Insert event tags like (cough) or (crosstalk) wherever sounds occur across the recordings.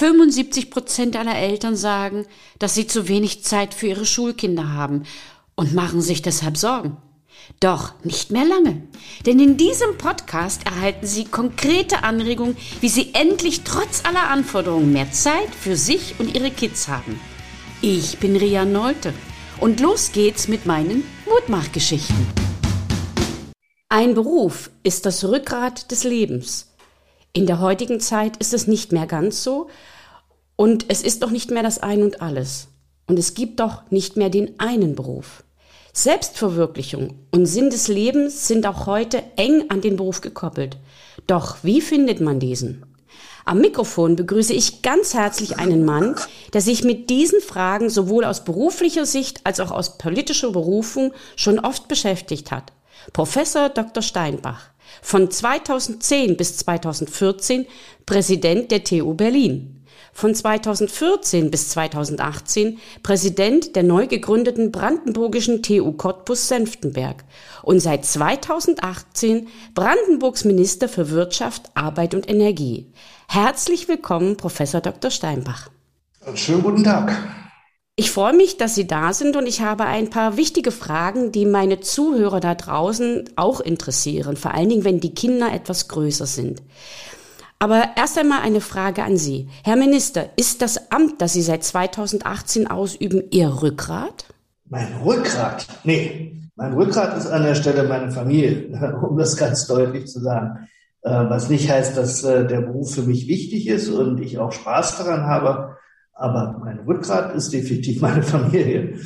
75 Prozent aller Eltern sagen, dass sie zu wenig Zeit für ihre Schulkinder haben und machen sich deshalb Sorgen. Doch nicht mehr lange, denn in diesem Podcast erhalten Sie konkrete Anregungen, wie Sie endlich trotz aller Anforderungen mehr Zeit für sich und Ihre Kids haben. Ich bin Ria Nolte und los geht's mit meinen Mutmachgeschichten. Ein Beruf ist das Rückgrat des Lebens. In der heutigen Zeit ist es nicht mehr ganz so und es ist doch nicht mehr das Ein und alles. Und es gibt doch nicht mehr den einen Beruf. Selbstverwirklichung und Sinn des Lebens sind auch heute eng an den Beruf gekoppelt. Doch wie findet man diesen? Am Mikrofon begrüße ich ganz herzlich einen Mann, der sich mit diesen Fragen sowohl aus beruflicher Sicht als auch aus politischer Berufung schon oft beschäftigt hat. Professor Dr. Steinbach von 2010 bis 2014 Präsident der TU Berlin. Von 2014 bis 2018 Präsident der neu gegründeten brandenburgischen TU Cottbus-Senftenberg und seit 2018 Brandenburgs Minister für Wirtschaft, Arbeit und Energie. Herzlich willkommen, Professor Dr. Steinbach. Schönen guten Tag. Ich freue mich, dass Sie da sind und ich habe ein paar wichtige Fragen, die meine Zuhörer da draußen auch interessieren, vor allen Dingen, wenn die Kinder etwas größer sind. Aber erst einmal eine Frage an Sie. Herr Minister, ist das Amt, das Sie seit 2018 ausüben, Ihr Rückgrat? Mein Rückgrat? Nee, mein Rückgrat ist an der Stelle meine Familie, (laughs) um das ganz deutlich zu sagen. Äh, was nicht heißt, dass äh, der Beruf für mich wichtig ist und ich auch Spaß daran habe. Aber mein Rückgrat ist definitiv meine Familie.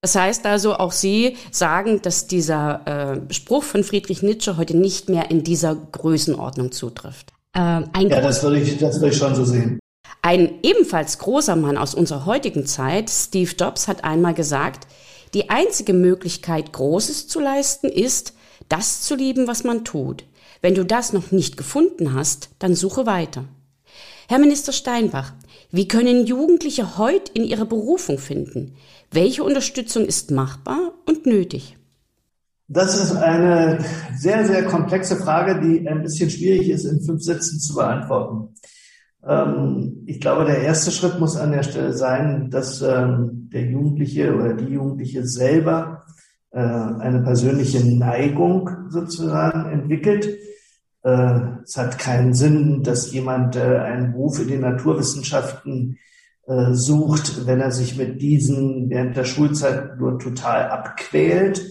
Das heißt also, auch Sie sagen, dass dieser äh, Spruch von Friedrich Nietzsche heute nicht mehr in dieser Größenordnung zutrifft. Äh, ja, das würde, ich, das würde ich schon so sehen. Ein ebenfalls großer Mann aus unserer heutigen Zeit, Steve Jobs, hat einmal gesagt, die einzige Möglichkeit, Großes zu leisten, ist, das zu lieben, was man tut. Wenn du das noch nicht gefunden hast, dann suche weiter. Herr Minister Steinbach, wie können Jugendliche heute in ihre Berufung finden? Welche Unterstützung ist machbar und nötig? Das ist eine sehr, sehr komplexe Frage, die ein bisschen schwierig ist, in fünf Sätzen zu beantworten. Ähm, ich glaube, der erste Schritt muss an der Stelle sein, dass ähm, der Jugendliche oder die Jugendliche selber äh, eine persönliche Neigung sozusagen entwickelt äh, es hat keinen Sinn, dass jemand äh, einen Beruf in den Naturwissenschaften äh, sucht, wenn er sich mit diesen während der Schulzeit nur total abquält.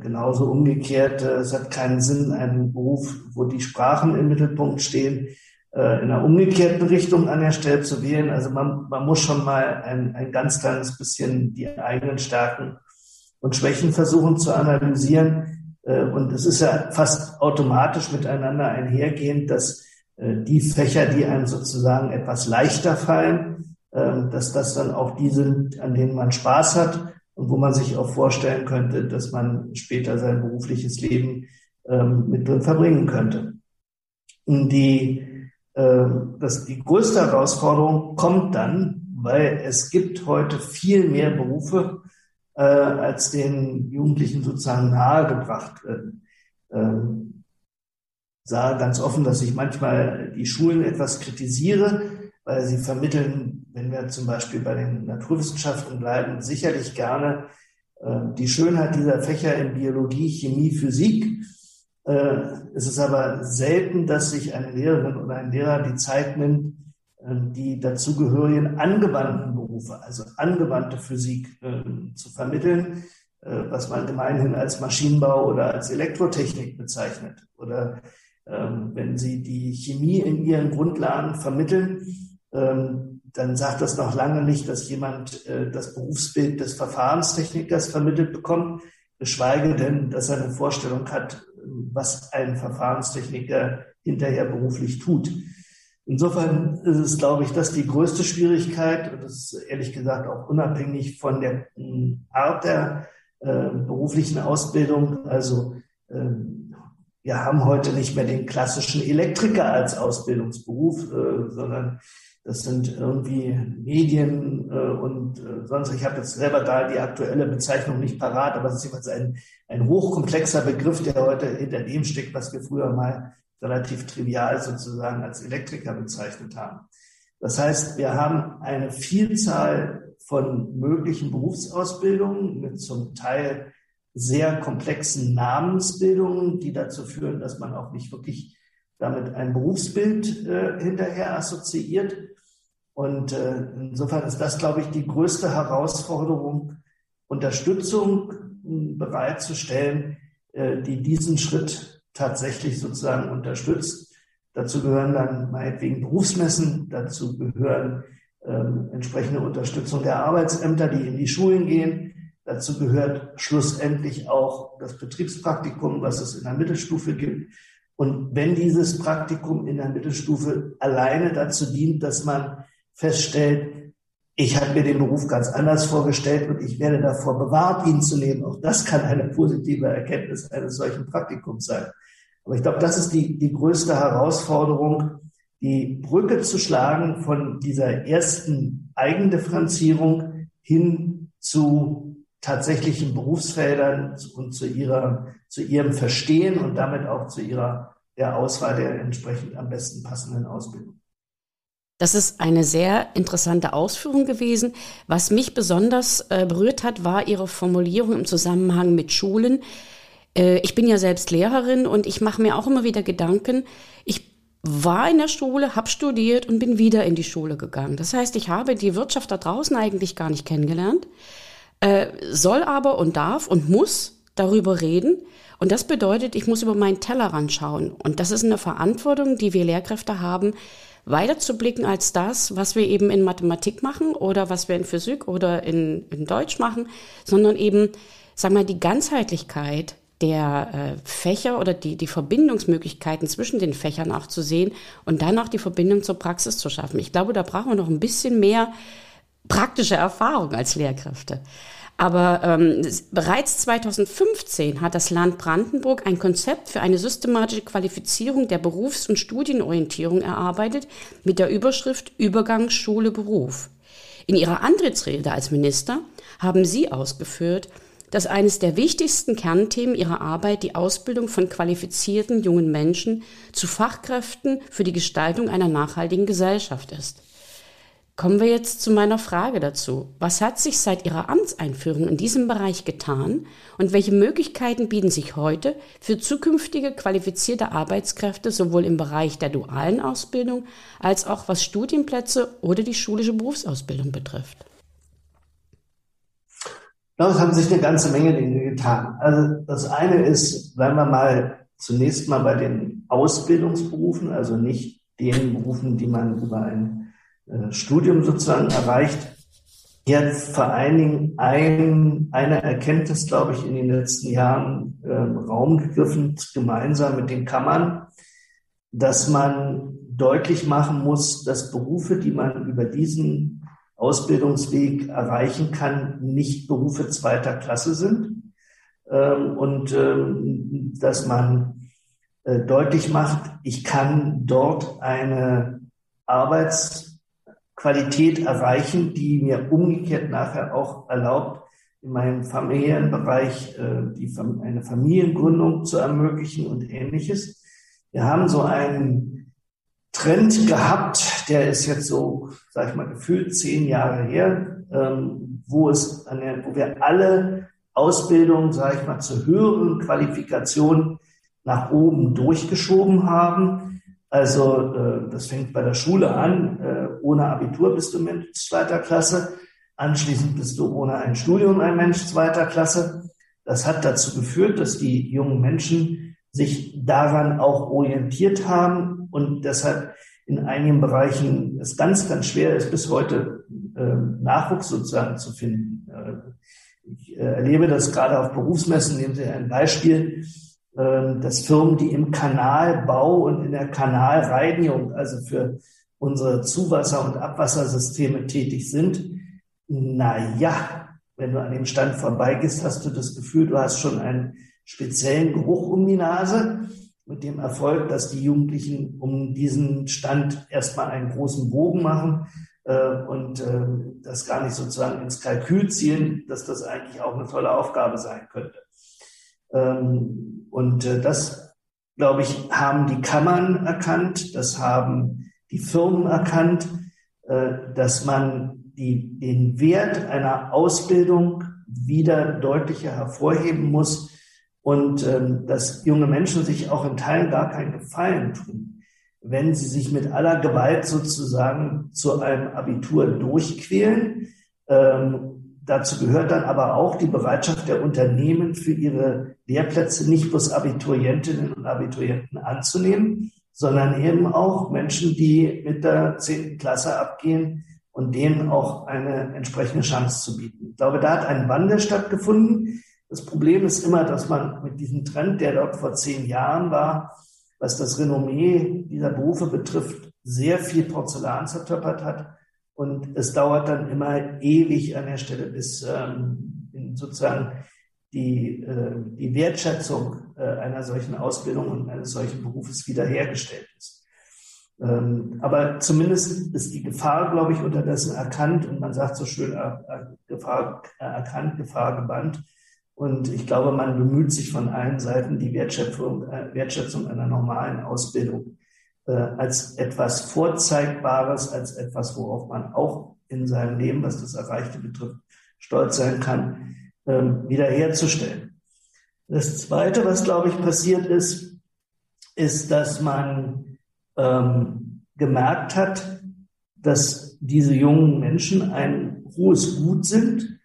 Genauso umgekehrt, es hat keinen Sinn, einen Beruf, wo die Sprachen im Mittelpunkt stehen, in einer umgekehrten Richtung an der Stelle zu wählen. Also man, man muss schon mal ein, ein ganz kleines bisschen die eigenen Stärken und Schwächen versuchen zu analysieren und es ist ja fast automatisch miteinander einhergehend, dass äh, die Fächer, die einem sozusagen etwas leichter fallen, ähm, dass das dann auch die sind, an denen man Spaß hat und wo man sich auch vorstellen könnte, dass man später sein berufliches Leben ähm, mit drin verbringen könnte. Die, ähm, das, die größte Herausforderung kommt dann, weil es gibt heute viel mehr Berufe, äh, als den Jugendlichen sozusagen nahegebracht werden. Ähm, sah ganz offen, dass ich manchmal die Schulen etwas kritisiere, weil sie vermitteln, wenn wir zum Beispiel bei den Naturwissenschaften bleiben, sicherlich gerne äh, die Schönheit dieser Fächer in Biologie, Chemie, Physik. Äh, es ist aber selten, dass sich eine Lehrerin oder ein Lehrer die Zeit nimmt, ähm, die dazugehörigen angewandten Berufe, also angewandte Physik äh, zu vermitteln, äh, was man gemeinhin als Maschinenbau oder als Elektrotechnik bezeichnet. Oder ähm, wenn Sie die Chemie in Ihren Grundlagen vermitteln, ähm, dann sagt das noch lange nicht, dass jemand äh, das Berufsbild des Verfahrenstechnikers vermittelt bekommt, geschweige denn, dass er eine Vorstellung hat, was ein Verfahrenstechniker hinterher beruflich tut. Insofern ist es, glaube ich, das die größte Schwierigkeit und das ist ehrlich gesagt auch unabhängig von der hm, Art der äh, beruflichen Ausbildung. Also äh, wir haben heute nicht mehr den klassischen Elektriker als Ausbildungsberuf, äh, sondern das sind irgendwie Medien äh, und äh, sonst. Ich habe jetzt selber da die aktuelle Bezeichnung nicht parat, aber es ist jeweils ein, ein hochkomplexer Begriff, der heute hinter dem steckt, was wir früher mal relativ trivial sozusagen als Elektriker bezeichnet haben. Das heißt, wir haben eine Vielzahl von möglichen Berufsausbildungen mit zum Teil sehr komplexen Namensbildungen, die dazu führen, dass man auch nicht wirklich damit ein Berufsbild äh, hinterher assoziiert. Und äh, insofern ist das, glaube ich, die größte Herausforderung, Unterstützung bereitzustellen, äh, die diesen Schritt tatsächlich sozusagen unterstützt. Dazu gehören dann meinetwegen Berufsmessen, dazu gehören ähm, entsprechende Unterstützung der Arbeitsämter, die in die Schulen gehen. Dazu gehört schlussendlich auch das Betriebspraktikum, was es in der Mittelstufe gibt. Und wenn dieses Praktikum in der Mittelstufe alleine dazu dient, dass man feststellt, ich habe mir den Beruf ganz anders vorgestellt und ich werde davor bewahrt, ihn zu nehmen. Auch das kann eine positive Erkenntnis eines solchen Praktikums sein. Aber ich glaube, das ist die, die größte Herausforderung, die Brücke zu schlagen von dieser ersten Eigendifferenzierung hin zu tatsächlichen Berufsfeldern und zu ihrer, zu ihrem Verstehen und damit auch zu ihrer, der Auswahl der entsprechend am besten passenden Ausbildung. Das ist eine sehr interessante Ausführung gewesen. Was mich besonders äh, berührt hat, war Ihre Formulierung im Zusammenhang mit Schulen. Äh, ich bin ja selbst Lehrerin und ich mache mir auch immer wieder Gedanken. Ich war in der Schule, habe studiert und bin wieder in die Schule gegangen. Das heißt, ich habe die Wirtschaft da draußen eigentlich gar nicht kennengelernt, äh, soll aber und darf und muss darüber reden. Und das bedeutet, ich muss über meinen Tellerrand schauen. Und das ist eine Verantwortung, die wir Lehrkräfte haben, weiter zu blicken als das, was wir eben in Mathematik machen oder was wir in Physik oder in, in Deutsch machen, sondern eben, sagen wir, die Ganzheitlichkeit der äh, Fächer oder die, die Verbindungsmöglichkeiten zwischen den Fächern auch zu sehen und dann auch die Verbindung zur Praxis zu schaffen. Ich glaube, da brauchen wir noch ein bisschen mehr praktische Erfahrung als Lehrkräfte. Aber ähm, bereits 2015 hat das Land Brandenburg ein Konzept für eine systematische Qualifizierung der Berufs- und Studienorientierung erarbeitet mit der Überschrift Übergang Schule Beruf. In ihrer Antrittsrede als Minister haben Sie ausgeführt, dass eines der wichtigsten Kernthemen ihrer Arbeit die Ausbildung von qualifizierten jungen Menschen zu Fachkräften für die Gestaltung einer nachhaltigen Gesellschaft ist. Kommen wir jetzt zu meiner Frage dazu. Was hat sich seit Ihrer Amtseinführung in diesem Bereich getan und welche Möglichkeiten bieten sich heute für zukünftige qualifizierte Arbeitskräfte sowohl im Bereich der dualen Ausbildung als auch was Studienplätze oder die schulische Berufsausbildung betrifft? Ja, es haben sich eine ganze Menge Dinge getan. Also das eine ist, wenn wir mal zunächst mal bei den Ausbildungsberufen, also nicht den Berufen, die man über ein äh, Studium sozusagen erreicht. Jetzt vor allen Dingen ein, eine Erkenntnis, glaube ich, in den letzten Jahren äh, Raum gegriffen, gemeinsam mit den Kammern, dass man deutlich machen muss, dass Berufe, die man über diesen Ausbildungsweg erreichen kann, nicht Berufe zweiter Klasse sind. Ähm, und ähm, dass man äh, deutlich macht, ich kann dort eine Arbeits- Qualität erreichen, die mir umgekehrt nachher auch erlaubt, in meinem familiären Bereich äh, die, eine Familiengründung zu ermöglichen und ähnliches. Wir haben so einen Trend gehabt, der ist jetzt so, sag ich mal, gefühlt zehn Jahre her, ähm, wo es der, wo wir alle Ausbildungen, sage ich mal, zur höheren Qualifikation nach oben durchgeschoben haben. Also äh, das fängt bei der Schule an. Äh, ohne Abitur bist du Mensch zweiter Klasse. Anschließend bist du ohne ein Studium ein Mensch zweiter Klasse. Das hat dazu geführt, dass die jungen Menschen sich daran auch orientiert haben und deshalb in einigen Bereichen es ganz, ganz schwer ist, bis heute äh, Nachwuchs sozusagen zu finden. Äh, ich äh, erlebe das gerade auf Berufsmessen. Nehmen Sie ein Beispiel. Ähm, dass Firmen, die im Kanalbau und in der Kanalreinigung, also für unsere Zuwasser- und Abwassersysteme tätig sind, na ja, wenn du an dem Stand vorbeigehst, hast du das Gefühl, du hast schon einen speziellen Geruch um die Nase mit dem Erfolg, dass die Jugendlichen um diesen Stand erstmal einen großen Bogen machen äh, und äh, das gar nicht sozusagen ins Kalkül ziehen, dass das eigentlich auch eine tolle Aufgabe sein könnte. Ähm, und äh, das, glaube ich, haben die Kammern erkannt, das haben die Firmen erkannt. äh, dass man die, den Wert einer Ausbildung wieder deutlicher hervorheben muss und ähm, dass junge Menschen sich auch in Teilen gar keinen Gefallen tun, wenn sie sich mit aller Gewalt sozusagen zu einem Abitur durchquälen. Ähm, dazu gehört dann aber auch die Bereitschaft der Unternehmen für ihre Lehrplätze nicht bloß Abiturientinnen und Abiturienten anzunehmen, sondern eben auch Menschen, die mit der zehnten Klasse abgehen, und denen auch eine entsprechende Chance zu bieten. Ich glaube, da hat ein Wandel stattgefunden. Das Problem ist immer, dass man mit diesem Trend, der dort vor zehn Jahren war, was das Renommee dieser Berufe betrifft, sehr viel Porzellan zertöppert hat. Und es dauert dann immer ewig an der Stelle, bis ähm, sozusagen die, äh, die Wertschätzung äh, einer solchen Ausbildung und eines solchen Berufes wiederhergestellt ist. Ähm, aber zumindest ist die Gefahr, glaube ich, unterdessen erkannt und man sagt so schön, äh, äh, Gefahr äh, erkannt, Gefahr gebannt. Und ich glaube, man bemüht sich von allen Seiten, die Wertschöpfung, Wertschätzung einer normalen Ausbildung als etwas Vorzeigbares, als etwas, worauf man auch in seinem Leben, was das Erreichte betrifft, stolz sein kann, ähm, wiederherzustellen. Das Zweite, was, glaube ich, passiert ist, ist, dass man ähm, gemerkt hat, dass diese jungen Menschen ein hohes Gut sind,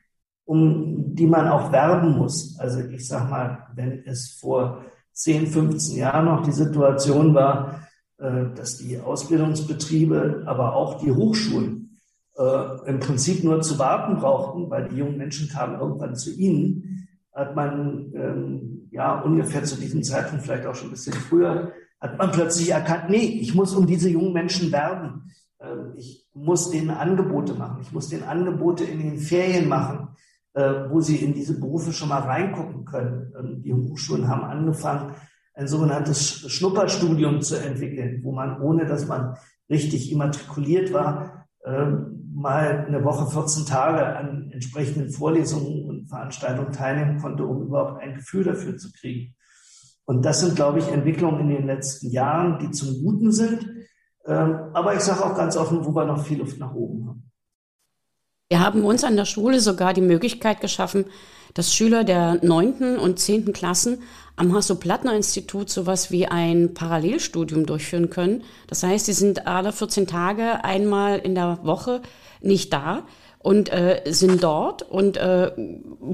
um die man auch werben muss. Also ich sag mal, wenn es vor 10, 15 Jahren noch die Situation war, äh, dass die Ausbildungsbetriebe, aber auch die Hochschulen äh, im Prinzip nur zu warten brauchten, weil die jungen Menschen kamen irgendwann zu ihnen, hat man ähm, ja ungefähr zu diesem Zeitpunkt, vielleicht auch schon ein bisschen früher, hat man plötzlich erkannt, nee, ich muss um diese jungen Menschen werben. Ähm, ich muss denen Angebote machen. Ich muss denen Angebote in den Ferien machen, äh, wo sie in diese Berufe schon mal reingucken können. Ähm, die Hochschulen haben angefangen, ein sogenanntes Schnupperstudium zu entwickeln, wo man, ohne dass man richtig immatrikuliert war, ähm, mal eine Woche, 14 Tage an entsprechenden Vorlesungen und Veranstaltungen teilnehmen konnte, um überhaupt ein Gefühl dafür zu kriegen. Und das sind, glaube ich, Entwicklungen in den letzten Jahren, die zum Guten sind. Ähm, aber ich sage auch ganz offen, wo wir noch viel Luft nach oben haben. Wir haben uns an der Schule sogar die Möglichkeit geschaffen, dass Schüler der neunten und zehnten Klassen am Hasso-Plattner-Institut sowas wie ein Parallelstudium durchführen können. Das heißt, sie sind alle 14 Tage einmal in der Woche nicht da, und äh, sind dort und äh,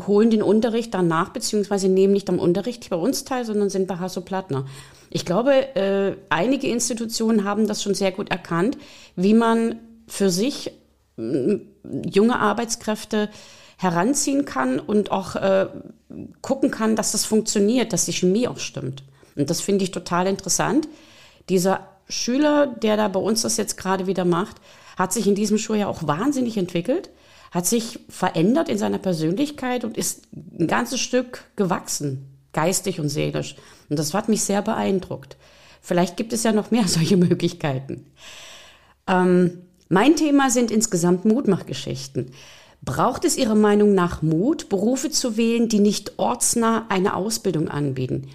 holen den Unterricht danach, beziehungsweise nehmen nicht am Unterricht bei uns teil, sondern sind bei Hasso Plattner. Ich glaube, äh, einige Institutionen haben das schon sehr gut erkannt, wie man für sich junge Arbeitskräfte heranziehen kann und auch äh, gucken kann, dass das funktioniert, dass die Chemie auch stimmt. Und das finde ich total interessant. Dieser Schüler, der da bei uns das jetzt gerade wieder macht, hat sich in diesem Schuljahr auch wahnsinnig entwickelt hat sich verändert in seiner Persönlichkeit und ist ein ganzes Stück gewachsen, geistig und seelisch. Und das hat mich sehr beeindruckt. Vielleicht gibt es ja noch mehr (laughs) solche Möglichkeiten. Ähm, mein Thema sind insgesamt Mutmachgeschichten. Braucht es Ihrer Meinung nach Mut, Berufe zu wählen, die nicht ortsnah eine Ausbildung anbieten?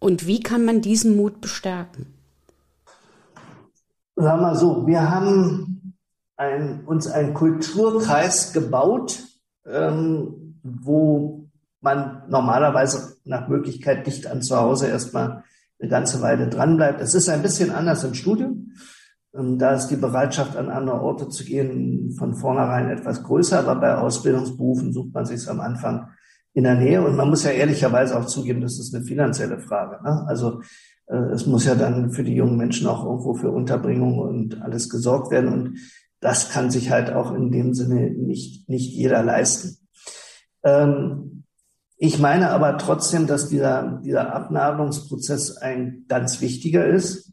Und wie kann man diesen Mut bestärken? Sag mal so, wir haben ein, uns einen Kulturkreis gebaut, ähm, wo man normalerweise nach Möglichkeit dicht an zu Hause erstmal eine ganze Weile dranbleibt. Es ist ein bisschen anders im Studium. Ähm, da ist die Bereitschaft, an andere Orte zu gehen, von vornherein etwas größer, aber bei Ausbildungsberufen sucht man sich am Anfang in der Nähe. Und man muss ja ehrlicherweise auch zugeben, das ist eine finanzielle Frage. Ne? Also äh, es muss ja dann für die jungen Menschen auch irgendwo für Unterbringung und alles gesorgt werden. Und das kann sich halt auch in dem Sinne nicht, nicht jeder leisten. Ähm, ich meine aber trotzdem, dass dieser, dieser Abnabelungsprozess ein ganz wichtiger ist.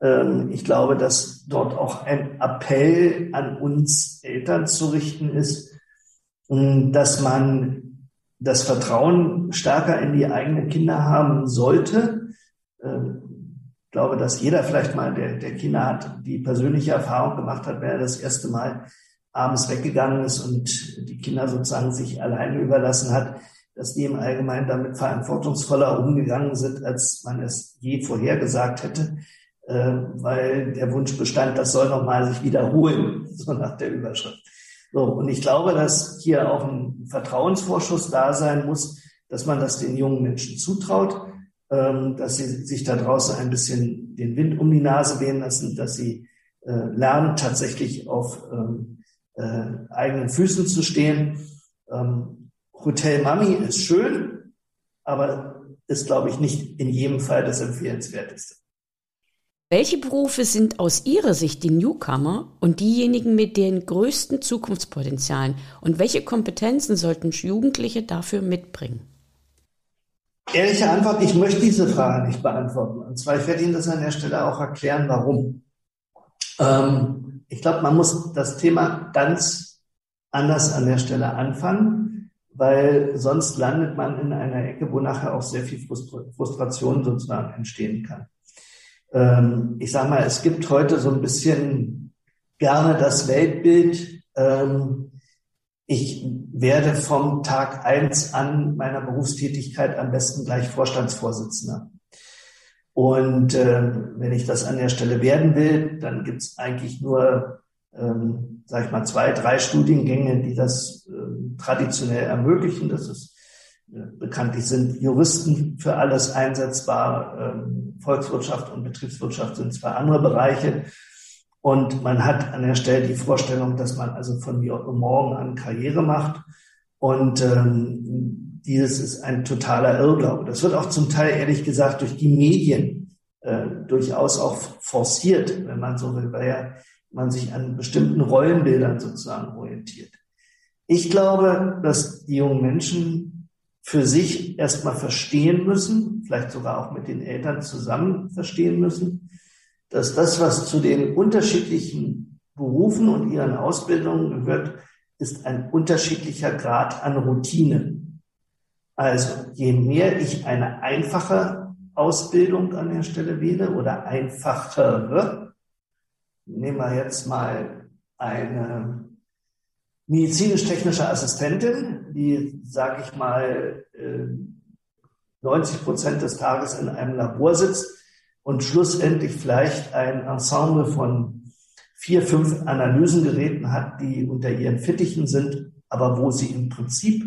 Ähm, ich glaube, dass dort auch ein Appell an uns Eltern zu richten ist, ähm, dass man das Vertrauen stärker in die eigenen Kinder haben sollte. Ähm, ich glaube, dass jeder vielleicht mal, der, der Kinder hat, die persönliche Erfahrung gemacht hat, wenn er das erste Mal abends weggegangen ist und die Kinder sozusagen sich alleine überlassen hat, dass die im Allgemeinen damit verantwortungsvoller umgegangen sind, als man es je vorhergesagt hätte. Äh, weil der Wunsch bestand, das soll nochmal sich wiederholen, (laughs) so nach der Überschrift. So, und ich glaube, dass hier auch ein Vertrauensvorschuss da sein muss, dass man das den jungen Menschen zutraut, ähm, dass sie sich da draußen ein bisschen den Wind um die Nase wehen lassen, dass sie äh, lernen, tatsächlich auf ähm, äh, eigenen Füßen zu stehen. Ähm, Hotel Mami ist schön, aber ist, glaube ich, nicht in jedem Fall das Empfehlenswerteste. Welche Berufe sind aus Ihrer Sicht die Newcomer und diejenigen mit den größten Zukunftspotenzialen? Und welche Kompetenzen sollten Jugendliche dafür mitbringen? Ehrliche Antwort, ich möchte diese Frage nicht beantworten. Und zwar, ich werde Ihnen das an der Stelle auch erklären, warum. Ähm, ich glaube, man muss das Thema ganz anders an der Stelle anfangen, weil sonst landet man in einer Ecke, wo nachher auch sehr viel Frustration sozusagen entstehen kann. Ähm, ich sage mal, es gibt heute so ein bisschen gerne das Weltbild, ähm, ich werde vom Tag eins an meiner Berufstätigkeit am besten gleich Vorstandsvorsitzender. Und äh, wenn ich das an der Stelle werden will, dann gibt es eigentlich nur, ähm, sag ich mal, zwei, drei Studiengänge, die das äh, traditionell ermöglichen. Das ist bekanntlich sind Juristen für alles einsetzbar. Ähm, Volkswirtschaft und Betriebswirtschaft sind zwei andere Bereiche. Und man hat an der Stelle die Vorstellung, dass man also von morgen an Karriere macht. Und ähm, dieses ist ein totaler Irrglaube. Das wird auch zum Teil, ehrlich gesagt, durch die Medien äh, durchaus auch forciert, wenn man so will, weil ja man sich an bestimmten Rollenbildern sozusagen orientiert. Ich glaube, dass die jungen Menschen für sich erstmal verstehen müssen, vielleicht sogar auch mit den Eltern zusammen verstehen müssen, dass das, was zu den unterschiedlichen Berufen und ihren Ausbildungen gehört, ist ein unterschiedlicher Grad an Routine. Also je mehr ich eine einfache Ausbildung an der Stelle wähle oder einfachere, nehmen wir jetzt mal eine medizinisch-technische Assistentin, die, sage ich mal, 90 Prozent des Tages in einem Labor sitzt, und schlussendlich vielleicht ein Ensemble von vier, fünf Analysengeräten hat, die unter ihren Fittichen sind, aber wo sie im Prinzip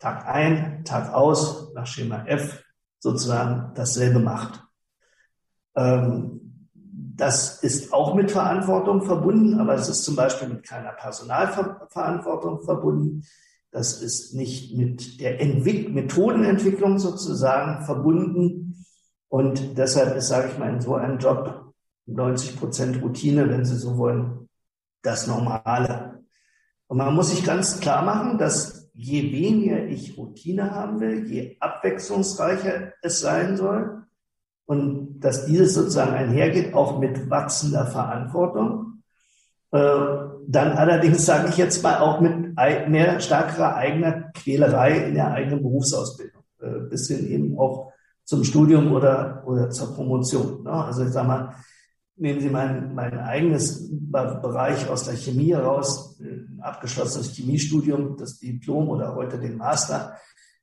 Tag ein, Tag aus nach Schema F sozusagen dasselbe macht. Ähm, das ist auch mit Verantwortung verbunden, aber es ist zum Beispiel mit keiner Personalverantwortung verbunden. Das ist nicht mit der Entwick Methodenentwicklung sozusagen verbunden. Und deshalb ist, sage ich mal, in so einem Job 90 Prozent Routine, wenn Sie so wollen, das Normale. Und man muss sich ganz klar machen, dass je weniger ich Routine haben will, je abwechslungsreicher es sein soll und dass dieses sozusagen einhergeht auch mit wachsender Verantwortung. Äh, dann allerdings sage ich jetzt mal auch mit mehr stärkerer eigener Quälerei in der eigenen Berufsausbildung, äh, bis hin eben auch zum Studium oder, oder zur Promotion. Ne? Also ich sage mal, nehmen Sie mein, mein eigenes Bereich aus der Chemie heraus, ein abgeschlossenes Chemiestudium, das Diplom oder heute den Master.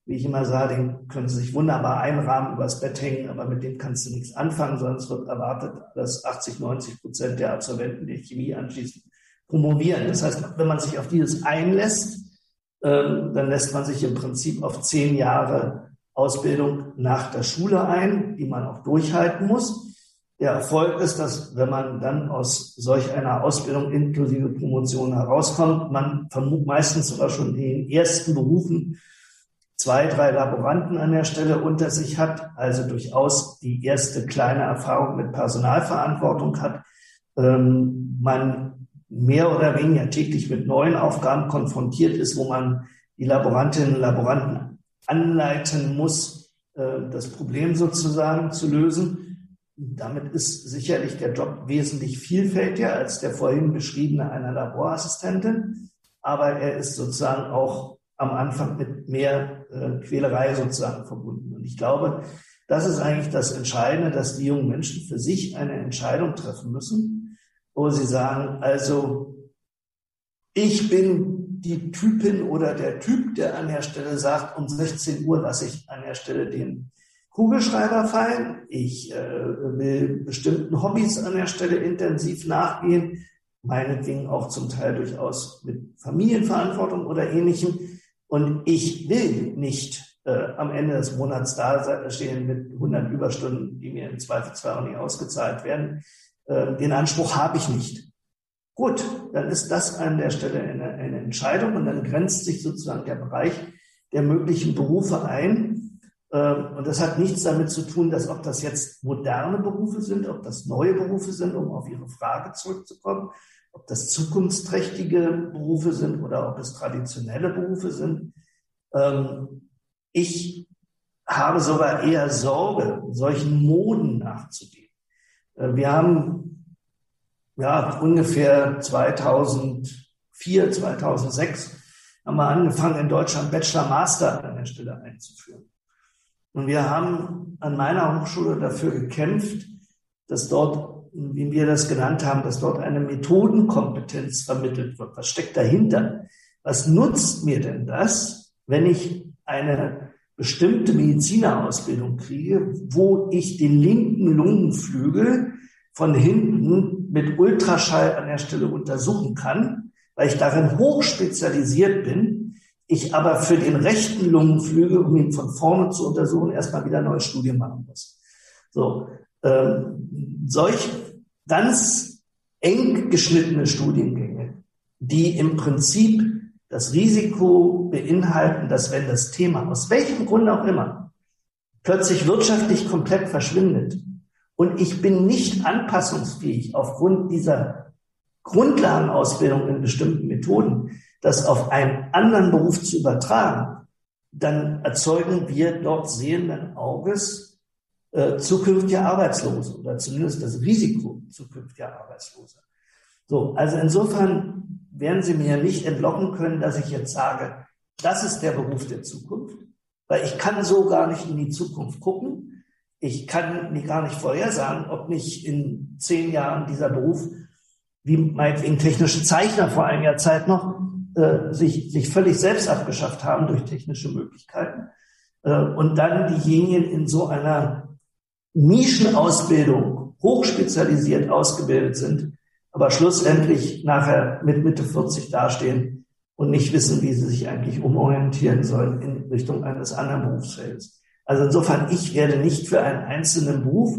Wie ich immer sage, den können Sie sich wunderbar einrahmen, übers Bett hängen, aber mit dem kannst du nichts anfangen, es wird erwartet, dass 80, 90 Prozent der Absolventen der Chemie anschließend promovieren. Das heißt, wenn man sich auf dieses einlässt, ähm, dann lässt man sich im Prinzip auf zehn Jahre Ausbildung nach der Schule ein, die man auch durchhalten muss. Der Erfolg ist, dass wenn man dann aus solch einer Ausbildung inklusive Promotion herauskommt, man vermutlich meistens sogar schon in den ersten Berufen zwei, drei Laboranten an der Stelle unter sich hat, also durchaus die erste kleine Erfahrung mit Personalverantwortung hat, ähm, man mehr oder weniger täglich mit neuen Aufgaben konfrontiert ist, wo man die Laborantinnen und Laboranten anleiten muss, äh, das Problem sozusagen zu lösen. Damit ist sicherlich der Job wesentlich vielfältiger als der vorhin beschriebene einer Laborassistentin, aber er ist sozusagen auch am Anfang mit mehr äh, Quälerei sozusagen verbunden. Und ich glaube, das ist eigentlich das Entscheidende, dass die jungen Menschen für sich eine Entscheidung treffen müssen, wo sie sagen, also ich bin die Typin oder der Typ, der an der Stelle sagt, um 16 Uhr lasse ich an der Stelle den, Kugelschreiber fallen. Ich äh, will bestimmten Hobbys an der Stelle intensiv nachgehen, meinetwegen auch zum Teil durchaus mit Familienverantwortung oder ähnlichem. Und ich will nicht äh, am Ende des Monats da stehen mit 100 Überstunden, die mir im Zweifelsfall auch nicht ausgezahlt werden. Äh, den Anspruch habe ich nicht. Gut, dann ist das an der Stelle eine, eine Entscheidung und dann grenzt sich sozusagen der Bereich der möglichen Berufe ein. Ähm, und das hat nichts damit zu tun, dass ob das jetzt moderne Berufe sind, ob das neue Berufe sind, um auf Ihre Frage zurückzukommen, ob das zukunftsträchtige Berufe sind oder ob es traditionelle Berufe sind. Ähm, ich habe sogar eher Sorge, solchen Moden nachzugehen. Äh, wir haben ja, ungefähr 2004, 2006 haben wir angefangen, in Deutschland Bachelor Master an der Stelle einzuführen. Und wir haben an meiner Hochschule dafür gekämpft, dass dort, wie wir das genannt haben, dass dort eine Methodenkompetenz vermittelt wird. Was steckt dahinter? Was nutzt mir denn das, wenn ich eine bestimmte Medizinerausbildung kriege, wo ich den linken Lungenflügel von hinten mit Ultraschall an der Stelle untersuchen kann, weil ich darin hochspezialisiert bin, ich aber für den rechten Lungenflügel, um ihn von vorne zu untersuchen, erstmal wieder neue Studien machen muss. So, ähm, solch ganz eng geschnittene Studiengänge, die im Prinzip das Risiko beinhalten, dass wenn das Thema aus welchem Grund auch immer plötzlich wirtschaftlich komplett verschwindet, und ich bin nicht anpassungsfähig aufgrund dieser Grundlagenausbildung in bestimmten Methoden, das auf einen anderen Beruf zu übertragen, dann erzeugen wir dort sehenden Auges äh, zukünftige Arbeitslose oder zumindest das Risiko zukünftiger Arbeitslose. So, also insofern werden Sie mir nicht entlocken können, dass ich jetzt sage, das ist der Beruf der Zukunft, weil ich kann so gar nicht in die Zukunft gucken ich kann mir gar nicht vorhersagen, ob nicht in zehn Jahren dieser Beruf, wie meinetwegen technische Zeichner vor einiger Zeit noch, äh, sich, sich völlig selbst abgeschafft haben durch technische Möglichkeiten. Äh, und dann diejenigen in so einer Nischenausbildung hochspezialisiert ausgebildet sind, aber schlussendlich nachher mit Mitte 40 dastehen und nicht wissen, wie sie sich eigentlich umorientieren sollen in Richtung eines anderen Berufsfelds. Also insofern, ich werde nicht für einen einzelnen Beruf,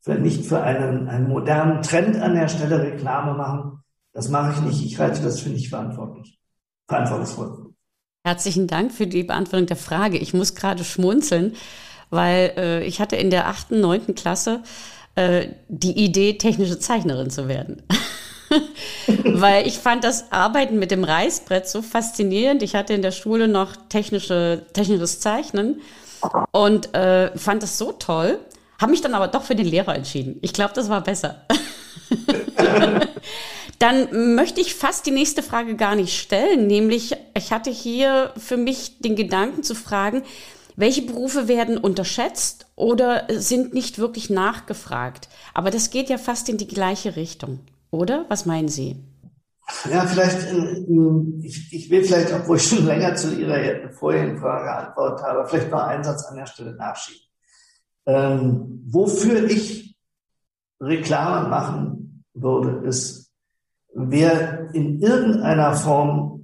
für, nicht für einen, einen modernen Trend an der Stelle Reklame machen. Das mache ich nicht. Ich halte das für nicht verantwortlich, verantwortungsvoll. Herzlichen Dank für die Beantwortung der Frage. Ich muss gerade schmunzeln, weil äh, ich hatte in der achten, neunten Klasse äh, die Idee, technische Zeichnerin zu werden. (laughs) weil ich fand das Arbeiten mit dem Reißbrett so faszinierend. Ich hatte in der Schule noch technische, technisches Zeichnen und äh, fand das so toll, habe mich dann aber doch für den Lehrer entschieden. Ich glaube, das war besser. (laughs) dann möchte ich fast die nächste Frage gar nicht stellen, nämlich ich hatte hier für mich den Gedanken zu fragen, welche Berufe werden unterschätzt oder sind nicht wirklich nachgefragt? Aber das geht ja fast in die gleiche Richtung, oder? Was meinen Sie? Ja, vielleicht, ich, ich will vielleicht, obwohl ich schon länger zu Ihrer vorherigen Frage geantwortet habe, vielleicht noch einen Satz an der Stelle nachschieben. Ähm, wofür ich Reklame machen würde, ist, wer in irgendeiner Form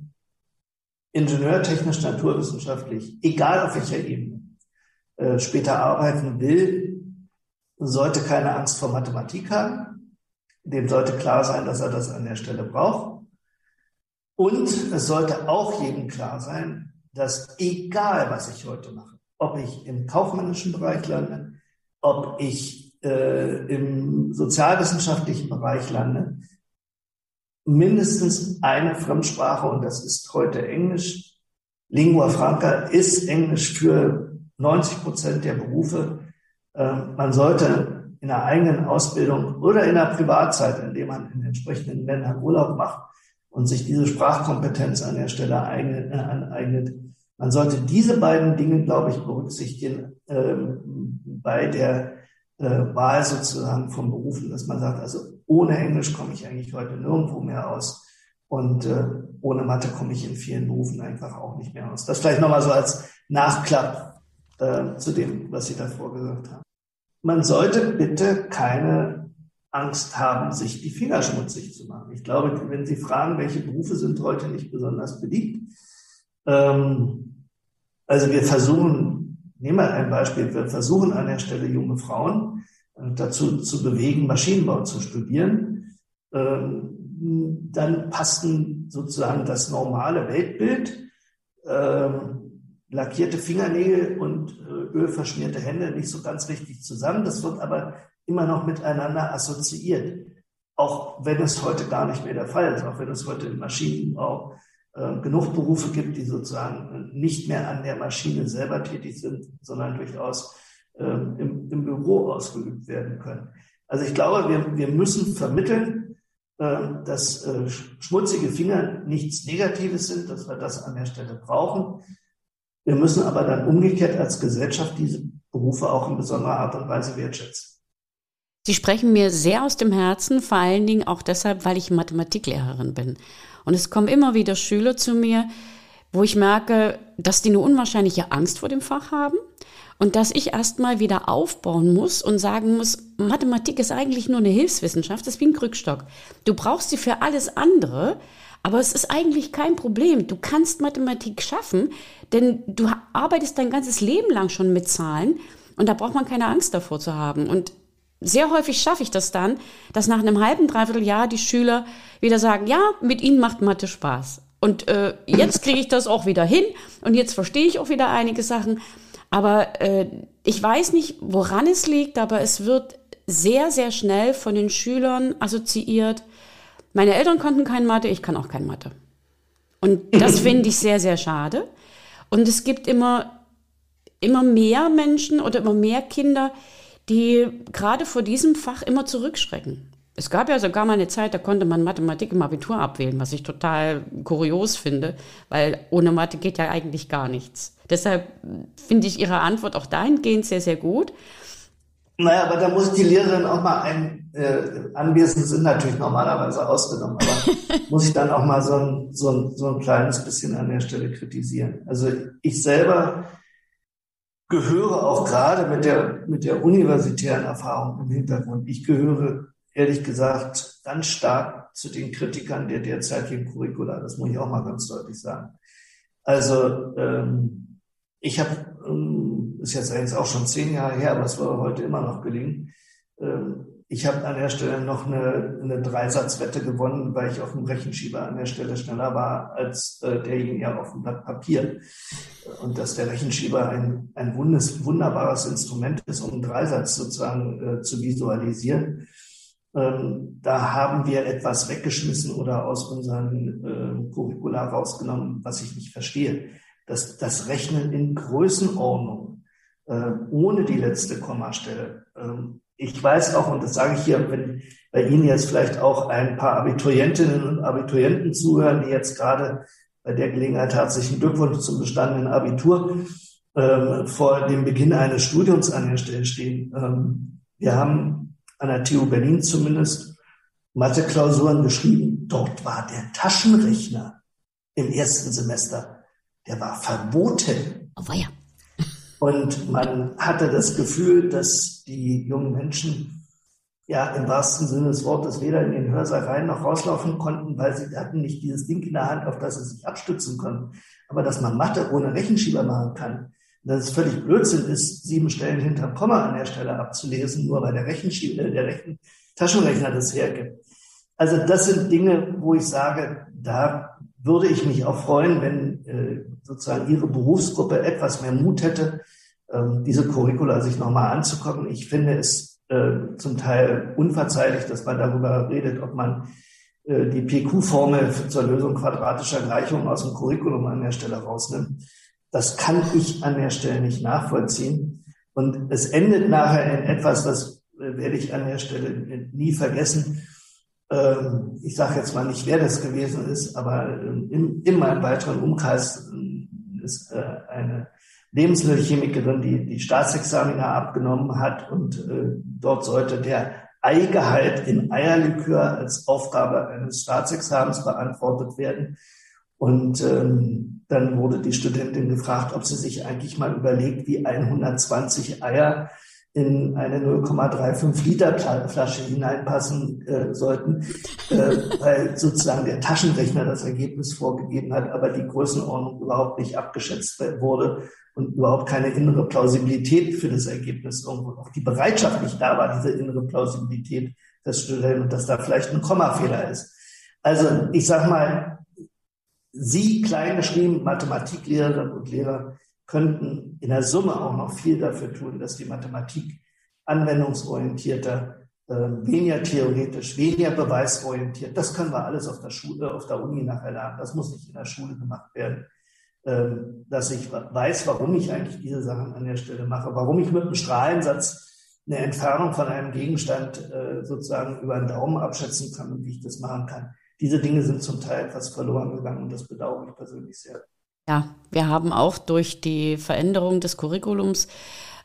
ingenieurtechnisch, naturwissenschaftlich, egal auf welcher Ebene, äh, später arbeiten will, sollte keine Angst vor Mathematik haben. Dem sollte klar sein, dass er das an der Stelle braucht. Und es sollte auch jedem klar sein, dass egal, was ich heute mache, ob ich im kaufmännischen Bereich lande, ob ich äh, im sozialwissenschaftlichen Bereich lande, mindestens eine Fremdsprache, und das ist heute Englisch, Lingua Franca ist Englisch für 90 Prozent der Berufe. Äh, man sollte in der eigenen Ausbildung oder in der Privatzeit, indem man in entsprechenden Ländern Urlaub macht, und sich diese Sprachkompetenz an der Stelle äh, aneignet. Man sollte diese beiden Dinge, glaube ich, berücksichtigen äh, bei der Wahl sozusagen von Berufen, dass man sagt, also ohne Englisch komme ich eigentlich heute nirgendwo mehr aus und äh, ohne Mathe komme ich in vielen Berufen einfach auch nicht mehr aus. Das vielleicht nochmal so als Nachklapp äh, zu dem, was Sie davor gesagt haben. Man sollte bitte keine Angst haben, sich die Finger schmutzig zu machen. Ich glaube, wenn Sie fragen, welche Berufe sind heute nicht besonders beliebt, ähm, also wir versuchen, nehmen wir ein Beispiel, wir versuchen an der Stelle junge Frauen äh, dazu zu bewegen, Maschinenbau zu studieren. Ähm, dann passten sozusagen das normale Weltbild, ähm, lackierte Fingernägel und äh, ölverschmierte Hände nicht so ganz richtig zusammen. Das wird aber immer noch miteinander assoziiert. Auch wenn es heute gar nicht mehr der Fall ist, auch wenn es heute im Maschinenbau äh, genug Berufe gibt, die sozusagen nicht mehr an der Maschine selber tätig sind, sondern durchaus äh, im, im, Büro ausgeübt werden können. Also ich glaube, wir, wir müssen vermitteln, äh, dass schmutzige Finger nichts Negatives sind, dass wir das an der Stelle brauchen. Wir müssen aber dann umgekehrt als Gesellschaft diese Berufe auch in besonderer Art und Weise wertschätzen. Sie sprechen mir sehr aus dem Herzen, vor allen Dingen auch deshalb, weil ich Mathematiklehrerin bin. Und es kommen immer wieder Schüler zu mir, wo ich merke, dass die eine unwahrscheinliche Angst vor dem Fach haben und dass ich erstmal wieder aufbauen muss und sagen muss, Mathematik ist eigentlich nur eine Hilfswissenschaft, das ist wie ein Krückstock. Du brauchst sie für alles andere, aber es ist eigentlich kein Problem. Du kannst Mathematik schaffen, denn du arbeitest dein ganzes Leben lang schon mit Zahlen und da braucht man keine Angst davor zu haben. Und sehr häufig schaffe ich das dann, dass nach einem halben, dreiviertel Jahr die Schüler wieder sagen, ja, mit ihnen macht Mathe Spaß. Und äh, jetzt kriege ich das auch wieder hin und jetzt verstehe ich auch wieder einige Sachen. Aber äh, ich weiß nicht, woran es liegt, aber es wird sehr, sehr schnell von den Schülern assoziiert. Meine Eltern konnten kein Mathe, ich kann auch kein Mathe. Und das finde ich sehr, sehr schade. Und es gibt immer, immer mehr Menschen oder immer mehr Kinder, die gerade vor diesem Fach immer zurückschrecken. Es gab ja sogar mal eine Zeit, da konnte man Mathematik im Abitur abwählen, was ich total kurios finde, weil ohne Mathe geht ja eigentlich gar nichts. Deshalb finde ich Ihre Antwort auch dahingehend sehr, sehr gut. Naja, aber da muss die Lehrerin auch mal ein, äh, Anwesen sind natürlich normalerweise ausgenommen, aber (laughs) muss ich dann auch mal so ein, so, ein, so ein kleines bisschen an der Stelle kritisieren. Also ich selber gehöre auch gerade mit der, mit der universitären Erfahrung im Hintergrund, ich gehöre ehrlich gesagt ganz stark zu den Kritikern der derzeitigen Curricula. Das muss ich auch mal ganz deutlich sagen. Also ähm, ich habe, ähm, ist jetzt eigentlich auch schon zehn Jahre her, aber es würde heute immer noch gelingen. Ähm, ich habe an der Stelle noch eine, eine Dreisatzwette gewonnen, weil ich auf dem Rechenschieber an der Stelle schneller war als äh, derjenige auf dem Blatt Papier. Und dass der Rechenschieber ein, ein wundes, wunderbares Instrument ist, um einen Dreisatz sozusagen äh, zu visualisieren. Ähm, da haben wir etwas weggeschmissen oder aus unseren äh, Curricula rausgenommen, was ich nicht verstehe. Das, das Rechnen in Größenordnung äh, ohne die letzte Kommastelle. Ähm, ich weiß auch, und das sage ich hier, wenn bei Ihnen jetzt vielleicht auch ein paar Abiturientinnen und Abiturienten zuhören, die jetzt gerade bei der Gelegenheit herzlichen Glückwunsch zum bestandenen Abitur äh, vor dem Beginn eines Studiums an der Stelle stehen. Ähm, wir haben an der TU Berlin zumindest, Mathe-Klausuren geschrieben. Dort war der Taschenrechner im ersten Semester, der war verboten. Oh, ja. Und man hatte das Gefühl, dass die jungen Menschen ja im wahrsten Sinne des Wortes weder in den Hörsaal rein noch rauslaufen konnten, weil sie hatten nicht dieses Ding in der Hand, auf das sie sich abstützen konnten. Aber dass man Mathe ohne Rechenschieber machen kann, dass es völlig Blödsinn ist, sieben Stellen hinterm Komma an der Stelle abzulesen, nur weil der, Rechenschie äh, der Rechen Taschenrechner das hergibt. Also das sind Dinge, wo ich sage, da würde ich mich auch freuen, wenn äh, sozusagen Ihre Berufsgruppe etwas mehr Mut hätte, ähm, diese Curricula sich nochmal anzugucken. Ich finde es äh, zum Teil unverzeihlich, dass man darüber redet, ob man äh, die PQ-Formel zur Lösung quadratischer Gleichungen aus dem Curriculum an der Stelle rausnimmt. Das kann ich an der Stelle nicht nachvollziehen. Und es endet nachher in etwas, das äh, werde ich an der Stelle nie vergessen. Ähm, ich sage jetzt mal nicht, wer das gewesen ist, aber ähm, in, in meinem weiteren Umkreis ähm, ist äh, eine Lebensmittelchemikerin, die die Staatsexamina abgenommen hat und äh, dort sollte der Eigehalt in Eierlikör als Aufgabe eines Staatsexamens beantwortet werden. Und ähm, dann wurde die Studentin gefragt, ob sie sich eigentlich mal überlegt, wie 120 Eier in eine 0,35 Liter Flasche hineinpassen äh, sollten, äh, weil sozusagen der Taschenrechner das Ergebnis vorgegeben hat, aber die Größenordnung überhaupt nicht abgeschätzt wurde und überhaupt keine innere Plausibilität für das Ergebnis irgendwo, auch die Bereitschaft nicht da war, diese innere Plausibilität festzustellen und dass da vielleicht ein Kommafehler ist. Also ich sag mal, Sie, klein geschrieben, Mathematiklehrerinnen und Lehrer, könnten in der Summe auch noch viel dafür tun, dass die Mathematik anwendungsorientierter, äh, weniger theoretisch, weniger beweisorientiert. Das können wir alles auf der Schule, auf der Uni nachher lernen. Das muss nicht in der Schule gemacht werden. Ähm, dass ich weiß, warum ich eigentlich diese Sachen an der Stelle mache, warum ich mit einem Strahlensatz eine Entfernung von einem Gegenstand äh, sozusagen über den Daumen abschätzen kann und wie ich das machen kann. Diese Dinge sind zum Teil etwas verloren gegangen und das bedauere ich persönlich sehr. Ja, wir haben auch durch die Veränderung des Curriculums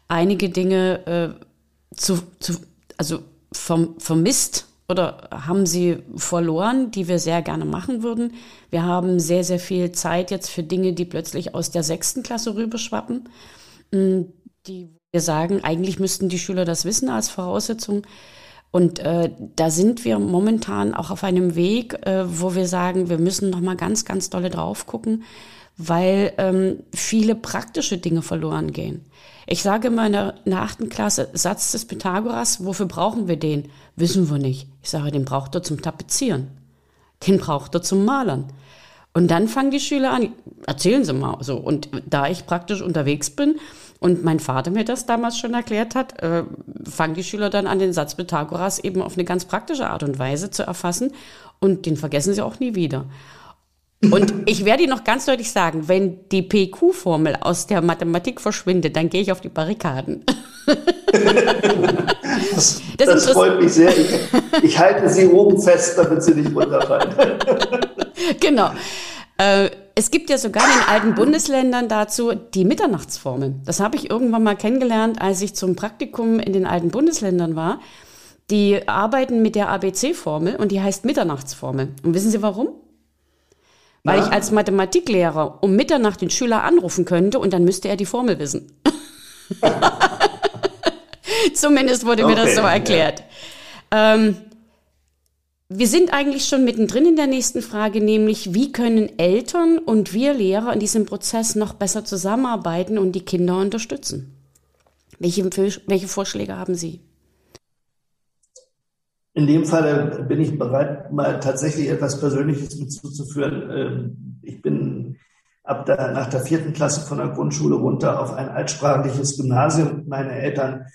einige Dinge äh, zu, zu, also vom, vermisst oder haben sie verloren, die wir sehr gerne machen würden. Wir haben sehr, sehr viel Zeit jetzt für Dinge, die plötzlich aus der sechsten Klasse rüberschwappen, mm, die wir sagen, eigentlich müssten die Schüler das wissen als Voraussetzung. Und äh, da sind wir momentan auch auf einem Weg, äh, wo wir sagen, wir müssen noch mal ganz, ganz dolle drauf gucken, weil ähm, viele praktische Dinge verloren gehen. Ich sage immer in der, in der achten Klasse, Satz des Pythagoras, wofür brauchen wir den? Wissen wir nicht. Ich sage, den braucht er zum Tapezieren. Den braucht er zum Malern. Und dann fangen die Schüler an, erzählen Sie mal so. Und da ich praktisch unterwegs bin und mein Vater mir das damals schon erklärt hat, äh, fangen die Schüler dann an, den Satz Pythagoras eben auf eine ganz praktische Art und Weise zu erfassen. Und den vergessen sie auch nie wieder. Und ich werde Ihnen noch ganz deutlich sagen, wenn die PQ-Formel aus der Mathematik verschwindet, dann gehe ich auf die Barrikaden. (laughs) das, das, das freut mich sehr. Ich, ich, halte Sie oben fest, damit Sie nicht runterfallen. genau. Äh, es gibt ja sogar in den alten Bundesländern dazu die Mitternachtsformel. Das habe ich irgendwann mal kennengelernt, als ich zum Praktikum in den alten Bundesländern war. Die arbeiten mit der ABC-Formel und die heißt Mitternachtsformel. Und wissen Sie warum? Weil ja. ich als Mathematiklehrer um Mitternacht den Schüler anrufen könnte und dann müsste er die Formel wissen. (laughs) Zumindest wurde okay, mir das so erklärt. Ja. Ähm, wir sind eigentlich schon mittendrin in der nächsten Frage, nämlich wie können Eltern und wir Lehrer in diesem Prozess noch besser zusammenarbeiten und die Kinder unterstützen? Welche, welche Vorschläge haben Sie? In dem Fall bin ich bereit, mal tatsächlich etwas Persönliches mitzuzuführen. Ähm, ich bin ab der, nach der vierten Klasse von der Grundschule runter auf ein altsprachliches Gymnasium. Meine Eltern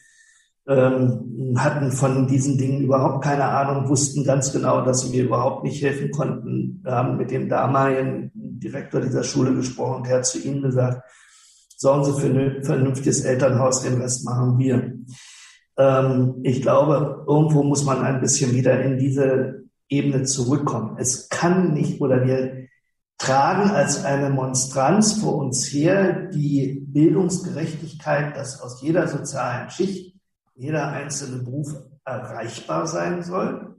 ähm, hatten von diesen Dingen überhaupt keine Ahnung, wussten ganz genau, dass sie mir überhaupt nicht helfen konnten. Wir haben mit dem damaligen Direktor dieser Schule gesprochen der hat zu ihnen gesagt, sorgen Sie für ein vernünftiges Elternhaus, den Rest machen wir. Ähm, ich glaube, irgendwo muss man ein bisschen wieder in diese Ebene zurückkommen. Es kann nicht oder wir tragen als eine Monstranz vor uns her die Bildungsgerechtigkeit, dass aus jeder sozialen Schicht jeder einzelne Beruf erreichbar sein soll.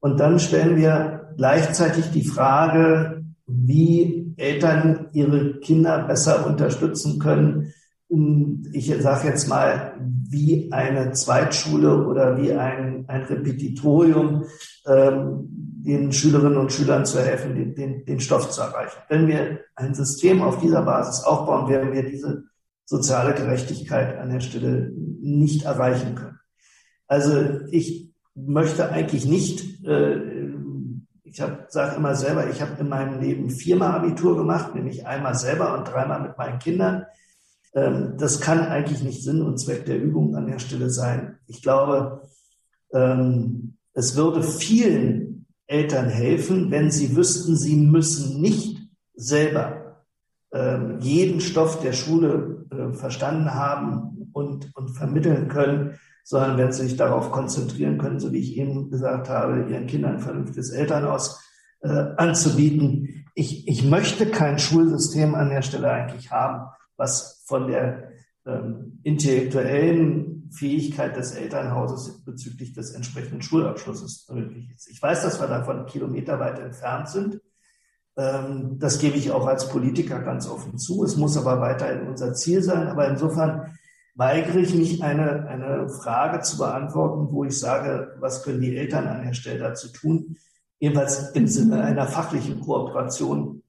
Und dann stellen wir gleichzeitig die Frage, wie Eltern ihre Kinder besser unterstützen können. Ich sage jetzt mal, wie eine Zweitschule oder wie ein, ein Repetitorium ähm, den Schülerinnen und Schülern zu helfen, den, den, den Stoff zu erreichen. Wenn wir ein System auf dieser Basis aufbauen, werden wir diese soziale Gerechtigkeit an der Stelle nicht erreichen können. Also ich möchte eigentlich nicht, äh, ich sage immer selber, ich habe in meinem Leben viermal Abitur gemacht, nämlich einmal selber und dreimal mit meinen Kindern. Ähm, das kann eigentlich nicht Sinn und Zweck der Übung an der Stelle sein. Ich glaube, ähm, es würde vielen Eltern helfen, wenn sie wüssten, sie müssen nicht selber ähm, jeden Stoff der Schule äh, verstanden haben und, und vermitteln können, sondern wenn sie sich darauf konzentrieren können, so wie ich eben gesagt habe, ihren Kindern ein vernünftiges Elternhaus äh, anzubieten. Ich, ich möchte kein Schulsystem an der Stelle eigentlich haben, was von der ähm, intellektuellen Fähigkeit des Elternhauses bezüglich des entsprechenden Schulabschlusses möglich ist. Ich weiß, dass wir davon kilometerweit entfernt sind. Ähm, das gebe ich auch als Politiker ganz offen zu. Es muss aber weiterhin unser Ziel sein. Aber insofern weigere ich mich, eine, eine Frage zu beantworten, wo ich sage, was können die Eltern an der Stelle dazu tun? Jedenfalls im Sinne einer fachlichen Kooperation.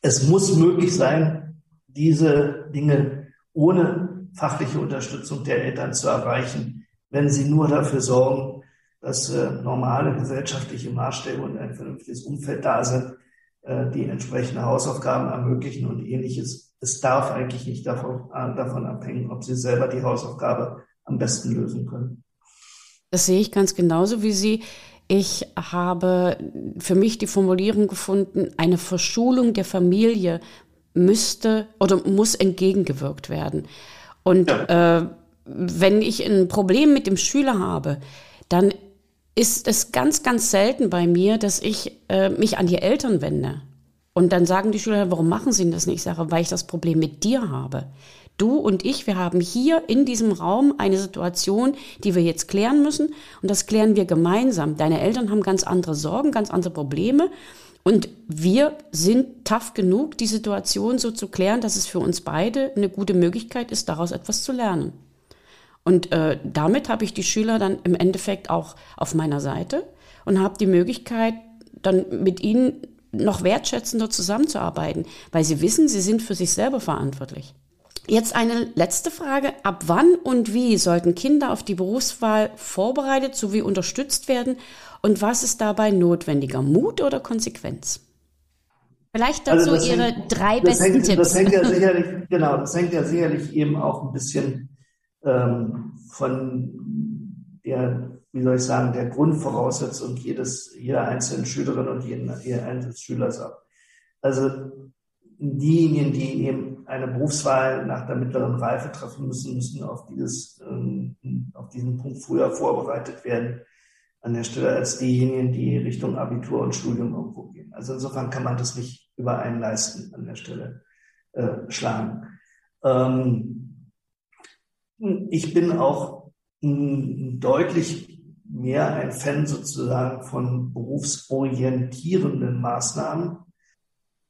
Es muss möglich sein, diese Dinge ohne fachliche Unterstützung der Eltern zu erreichen, wenn sie nur dafür sorgen, dass äh, normale gesellschaftliche Maßstäbe und ein vernünftiges Umfeld da sind, äh, die entsprechende Hausaufgaben ermöglichen und ähnliches. Es darf eigentlich nicht davon, äh, davon abhängen, ob sie selber die Hausaufgabe am besten lösen können. Das sehe ich ganz genauso wie Sie. Ich habe für mich die Formulierung gefunden, eine Verschulung der Familie müsste oder muss entgegengewirkt werden. Und ja. äh, wenn ich ein Problem mit dem Schüler habe, dann ist es ganz, ganz selten bei mir, dass ich äh, mich an die Eltern wende. Und dann sagen die Schüler, warum machen sie das nicht? Ich sage, weil ich das Problem mit dir habe. Du und ich, wir haben hier in diesem Raum eine Situation, die wir jetzt klären müssen. Und das klären wir gemeinsam. Deine Eltern haben ganz andere Sorgen, ganz andere Probleme. Und wir sind tough genug, die Situation so zu klären, dass es für uns beide eine gute Möglichkeit ist, daraus etwas zu lernen. Und äh, damit habe ich die Schüler dann im Endeffekt auch auf meiner Seite und habe die Möglichkeit, dann mit ihnen noch wertschätzender zusammenzuarbeiten, weil sie wissen, sie sind für sich selber verantwortlich. Jetzt eine letzte Frage. Ab wann und wie sollten Kinder auf die Berufswahl vorbereitet sowie unterstützt werden? Und was ist dabei notwendiger? Mut oder Konsequenz? Vielleicht dazu also Ihre hängt, drei besten hängt, Tipps. Das hängt ja (laughs) sicherlich, genau, das hängt ja sicherlich eben auch ein bisschen ähm, von der, wie soll ich sagen, der Grundvoraussetzung jedes, jeder einzelnen Schülerin und jeden, jeden einzelnen Schülers ab. Also diejenigen, die eben eine Berufswahl nach der mittleren Reife treffen müssen, müssen auf dieses, ähm, auf diesen Punkt früher vorbereitet werden an der Stelle als diejenigen, die Richtung Abitur und Studium irgendwo gehen. Also insofern kann man das nicht über einen leisten an der Stelle äh, schlagen. Ähm, ich bin auch deutlich mehr ein Fan sozusagen von berufsorientierenden Maßnahmen.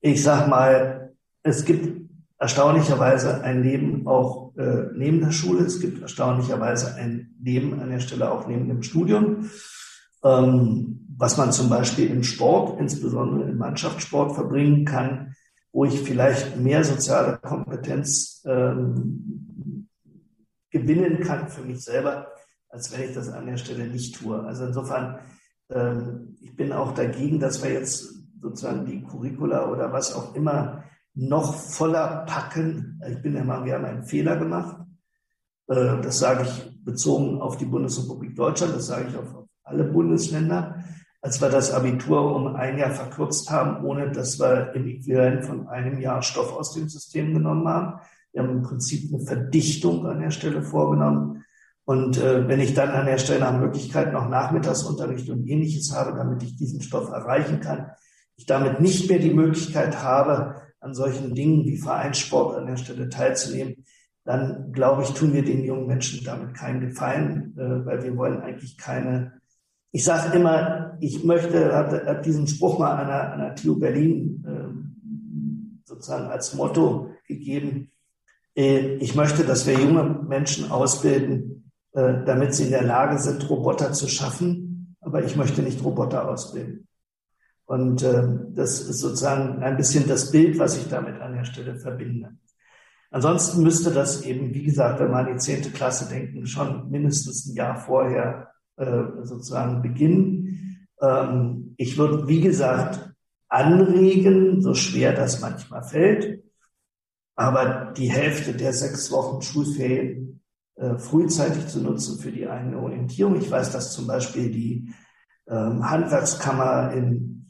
Ich sag mal, es gibt erstaunlicherweise ein Leben auch äh, neben der Schule. Es gibt erstaunlicherweise ein Leben an der Stelle auch neben dem Studium, ähm, was man zum Beispiel im Sport, insbesondere im Mannschaftssport verbringen kann, wo ich vielleicht mehr soziale Kompetenz ähm, gewinnen kann für mich selber, als wenn ich das an der Stelle nicht tue. Also insofern, ähm, ich bin auch dagegen, dass wir jetzt sozusagen die Curricula oder was auch immer noch voller packen. Ich bin der Meinung, wir haben einen Fehler gemacht. Äh, das sage ich bezogen auf die Bundesrepublik Deutschland, das sage ich auf alle Bundesländer. Als wir das Abitur um ein Jahr verkürzt haben, ohne dass wir im Äquivalent von einem Jahr Stoff aus dem System genommen haben, wir haben im Prinzip eine Verdichtung an der Stelle vorgenommen. Und äh, wenn ich dann an der Stelle nach Möglichkeit noch Nachmittagsunterricht und ähnliches habe, damit ich diesen Stoff erreichen kann, ich damit nicht mehr die Möglichkeit habe, an solchen Dingen wie Vereinssport an der Stelle teilzunehmen, dann glaube ich, tun wir den jungen Menschen damit keinen Gefallen, äh, weil wir wollen eigentlich keine, ich sage immer, ich möchte, hat, hat diesen Spruch mal an der, an der TU Berlin äh, sozusagen als Motto gegeben, ich möchte, dass wir junge Menschen ausbilden, äh, damit sie in der Lage sind, Roboter zu schaffen. Aber ich möchte nicht Roboter ausbilden. Und äh, das ist sozusagen ein bisschen das Bild, was ich damit an der Stelle verbinde. Ansonsten müsste das eben, wie gesagt, wenn man an die zehnte Klasse denken, schon mindestens ein Jahr vorher äh, sozusagen beginnen. Ähm, ich würde, wie gesagt, anregen, so schwer das manchmal fällt, aber die Hälfte der sechs Wochen Schulferien äh, frühzeitig zu nutzen für die eigene Orientierung. Ich weiß, dass zum Beispiel die ähm, Handwerkskammer in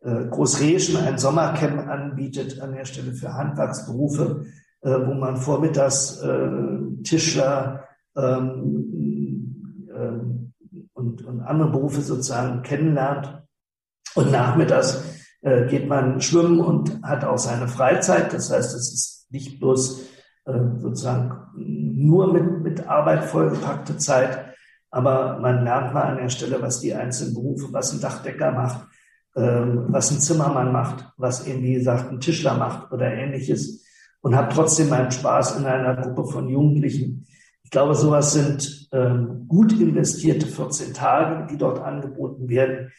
äh, Großreschen ein Sommercamp anbietet an der Stelle für Handwerksberufe, äh, wo man vormittags äh, Tischler ähm, ähm, und, und andere Berufe sozusagen kennenlernt und nachmittags äh, geht man schwimmen und hat auch seine Freizeit. Das heißt, es ist nicht bloß äh, sozusagen nur mit, mit Arbeit vollgepackte Zeit, aber man lernt mal an der Stelle, was die einzelnen Berufe, was ein Dachdecker macht, ähm, was ein Zimmermann macht, was eben, wie gesagt, ein Tischler macht oder ähnliches und habe trotzdem meinen Spaß in einer Gruppe von Jugendlichen. Ich glaube, sowas sind ähm, gut investierte 14 Tage, die dort angeboten werden.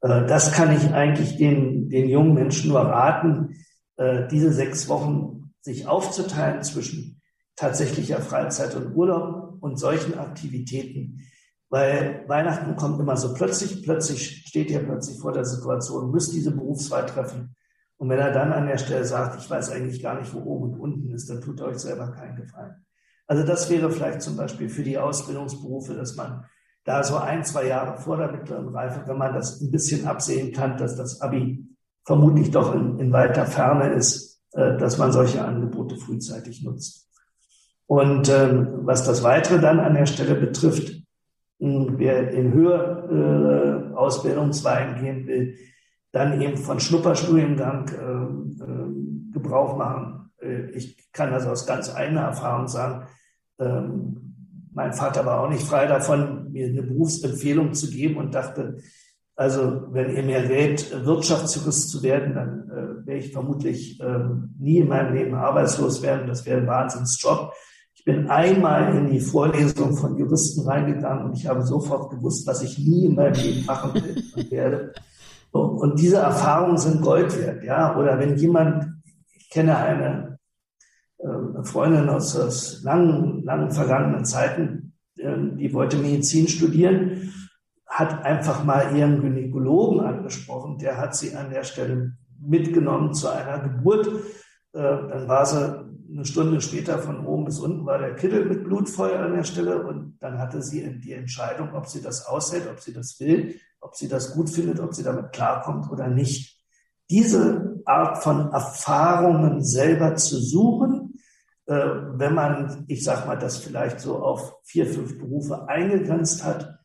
Äh, das kann ich eigentlich den, den jungen Menschen nur raten, äh, diese sechs Wochen sich aufzuteilen zwischen tatsächlicher Freizeit und Urlaub und solchen Aktivitäten, weil Weihnachten kommt immer so plötzlich, plötzlich steht ihr plötzlich vor der Situation, müsst diese Berufswahl treffen. Und wenn er dann an der Stelle sagt, ich weiß eigentlich gar nicht, wo oben und unten ist, dann tut er euch selber keinen Gefallen. Also das wäre vielleicht zum Beispiel für die Ausbildungsberufe, dass man da so ein, zwei Jahre vor der mittleren Reife, wenn man das ein bisschen absehen kann, dass das Abi vermutlich doch in, in weiter Ferne ist, dass man solche Angebote frühzeitig nutzt. Und ähm, was das Weitere dann an der Stelle betrifft, wer in höhere äh, Ausbildungsweihen gehen will, dann eben von Schnupperstudiengang äh, äh, Gebrauch machen. Äh, ich kann also aus ganz eigener Erfahrung sagen, ähm, mein Vater war auch nicht frei davon, mir eine Berufsempfehlung zu geben und dachte, also wenn ihr mir rät, Wirtschaftsjurist zu werden, dann äh, wäre ich vermutlich ähm, nie in meinem Leben arbeitslos werden. Das wäre ein Wahnsinnsjob bin einmal in die Vorlesung von Juristen reingegangen und ich habe sofort gewusst, was ich nie in meinem Leben machen will und werde. Und diese Erfahrungen sind Gold wert, ja. Oder wenn jemand, ich kenne eine, eine ähm, Freundin aus, aus langen, langen vergangenen Zeiten, ähm, die wollte Medizin studieren, hat einfach mal ihren Gynäkologen angesprochen, der hat sie an der Stelle mitgenommen zu einer Geburt. Äh, dann war sie eine Stunde später von oben bis unten war der Kittel mit Blutfeuer an der Stelle und dann hatte sie die Entscheidung, ob sie das aushält, ob sie das will, ob sie das gut findet, ob sie damit klarkommt oder nicht. Diese Art von Erfahrungen selber zu suchen, äh, wenn man, ich sag mal, das vielleicht so auf vier, fünf Berufe eingegrenzt hat,